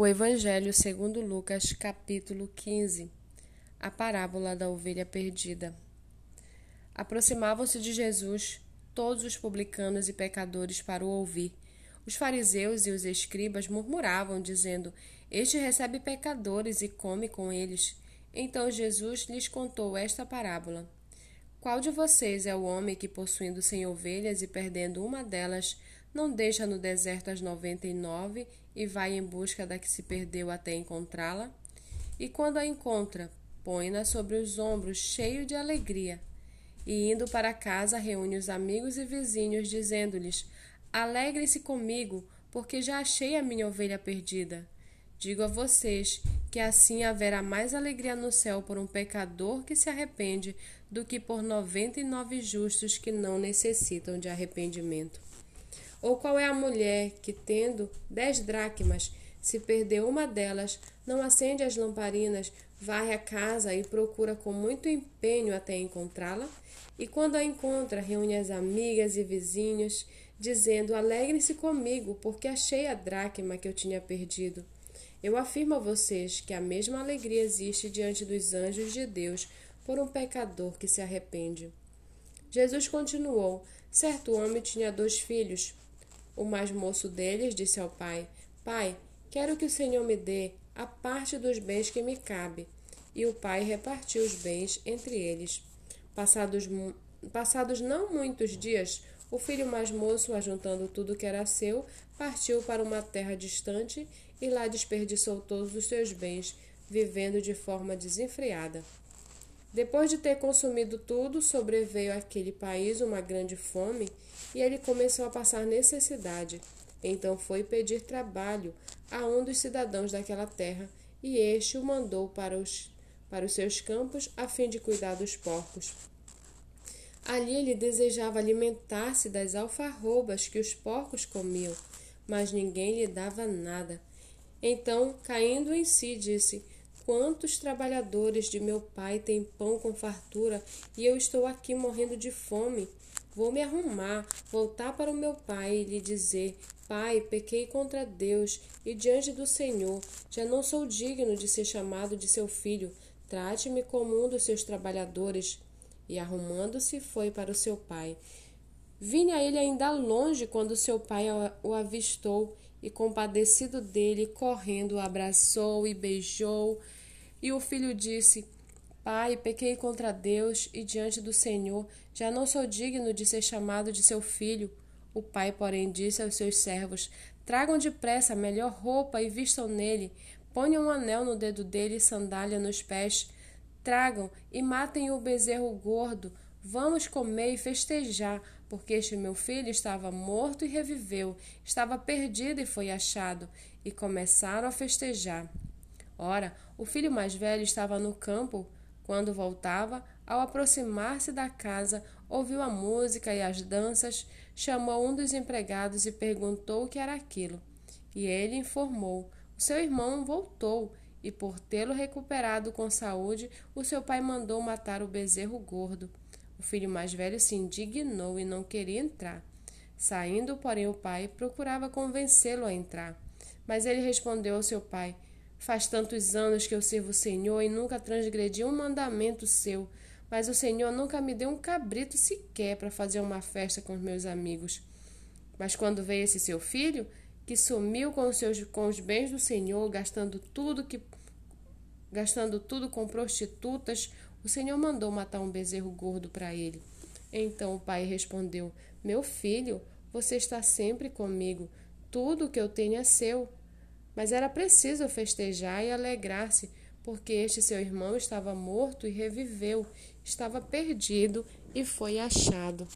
O Evangelho segundo Lucas, capítulo 15. A parábola da ovelha perdida. Aproximavam-se de Jesus todos os publicanos e pecadores para o ouvir. Os fariseus e os escribas murmuravam, dizendo: Este recebe pecadores e come com eles. Então Jesus lhes contou esta parábola: Qual de vocês é o homem que, possuindo cem ovelhas e perdendo uma delas, não deixa no deserto as noventa e nove e vai em busca da que se perdeu até encontrá-la? E quando a encontra, põe-na sobre os ombros, cheio de alegria. E indo para casa, reúne os amigos e vizinhos, dizendo-lhes: Alegrem-se comigo, porque já achei a minha ovelha perdida. Digo a vocês que assim haverá mais alegria no céu por um pecador que se arrepende do que por noventa e nove justos que não necessitam de arrependimento. Ou qual é a mulher que, tendo dez dracmas, se perdeu uma delas, não acende as lamparinas, varre a casa e procura com muito empenho até encontrá-la? E quando a encontra, reúne as amigas e vizinhos, dizendo: Alegrem-se comigo, porque achei a dracma que eu tinha perdido. Eu afirmo a vocês que a mesma alegria existe diante dos anjos de Deus por um pecador que se arrepende. Jesus continuou: Certo homem tinha dois filhos. O mais moço deles disse ao pai: Pai, quero que o Senhor me dê a parte dos bens que me cabe. E o pai repartiu os bens entre eles. Passados, passados não muitos dias, o filho mais moço, ajuntando tudo que era seu, partiu para uma terra distante e lá desperdiçou todos os seus bens, vivendo de forma desenfreada. Depois de ter consumido tudo, sobreveio àquele país uma grande fome e ele começou a passar necessidade. Então foi pedir trabalho a um dos cidadãos daquela terra e este o mandou para os, para os seus campos a fim de cuidar dos porcos. Ali ele desejava alimentar-se das alfarrobas que os porcos comiam, mas ninguém lhe dava nada. Então, caindo em si, disse: Quantos trabalhadores de meu pai têm pão com fartura e eu estou aqui morrendo de fome? Vou me arrumar, voltar para o meu pai e lhe dizer: Pai, pequei contra Deus e diante do Senhor. Já não sou digno de ser chamado de seu filho. Trate-me como um dos seus trabalhadores. E arrumando-se, foi para o seu pai. Vinha ele ainda longe quando seu pai o avistou e, compadecido dele, correndo, o abraçou e beijou. E o filho disse: Pai, pequei contra Deus e diante do Senhor, já não sou digno de ser chamado de seu filho. O pai, porém, disse aos seus servos: Tragam depressa a melhor roupa e vistam nele. Ponham um anel no dedo dele e sandália nos pés. Tragam e matem o bezerro gordo. Vamos comer e festejar, porque este meu filho estava morto e reviveu, estava perdido e foi achado. E começaram a festejar. Ora, o filho mais velho estava no campo. Quando voltava, ao aproximar-se da casa, ouviu a música e as danças, chamou um dos empregados e perguntou o que era aquilo. E ele informou: o seu irmão voltou, e por tê-lo recuperado com saúde, o seu pai mandou matar o bezerro gordo. O filho mais velho se indignou e não queria entrar. Saindo, porém, o pai procurava convencê-lo a entrar. Mas ele respondeu ao seu pai: Faz tantos anos que eu sirvo o Senhor e nunca transgredi um mandamento seu, mas o Senhor nunca me deu um cabrito sequer para fazer uma festa com os meus amigos. Mas quando veio esse seu filho, que sumiu com os, seus, com os bens do Senhor, gastando tudo que gastando tudo com prostitutas, o Senhor mandou matar um bezerro gordo para ele. Então o pai respondeu: Meu filho, você está sempre comigo. Tudo o que eu tenho é seu. Mas era preciso festejar e alegrar-se, porque este seu irmão estava morto e reviveu, estava perdido e foi achado.